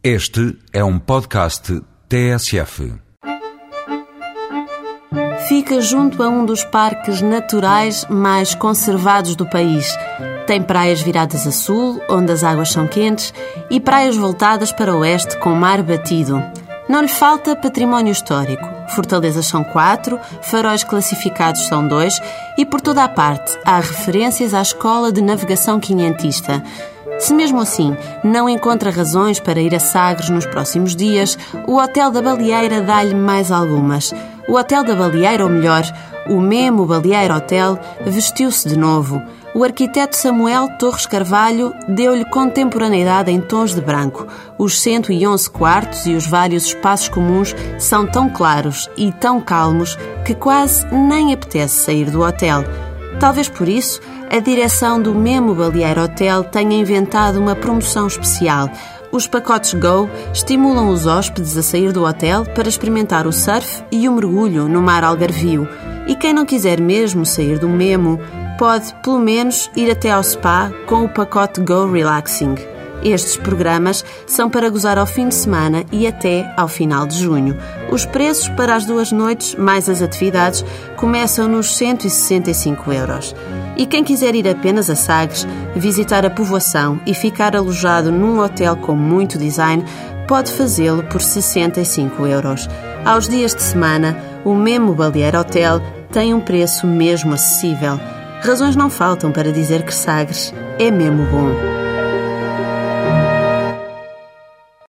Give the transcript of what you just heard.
Este é um podcast TSF. Fica junto a um dos parques naturais mais conservados do país. Tem praias viradas a sul, onde as águas são quentes, e praias voltadas para o oeste com mar batido. Não lhe falta património histórico. Fortalezas são quatro, faróis classificados são dois, e por toda a parte há referências à escola de navegação quinhentista. Se mesmo assim não encontra razões para ir a Sagres nos próximos dias, o Hotel da Baleeira dá-lhe mais algumas. O Hotel da Baleeira, ou melhor, o Memo Baleeiro Hotel, vestiu-se de novo. O arquiteto Samuel Torres Carvalho deu-lhe contemporaneidade em tons de branco. Os 111 quartos e os vários espaços comuns são tão claros e tão calmos que quase nem apetece sair do hotel. Talvez por isso a direção do Memo Baleeiro Hotel tenha inventado uma promoção especial. Os pacotes Go estimulam os hóspedes a sair do hotel para experimentar o surf e o mergulho no mar algarvio. E quem não quiser mesmo sair do Memo, pode pelo menos ir até ao spa com o pacote Go Relaxing. Estes programas são para gozar ao fim de semana e até ao final de junho. Os preços para as duas noites, mais as atividades, começam nos 165 euros. E quem quiser ir apenas a Sagres, visitar a povoação e ficar alojado num hotel com muito design, pode fazê-lo por 65 euros. Aos dias de semana, o Memo Balear Hotel tem um preço mesmo acessível. Razões não faltam para dizer que Sagres é mesmo bom.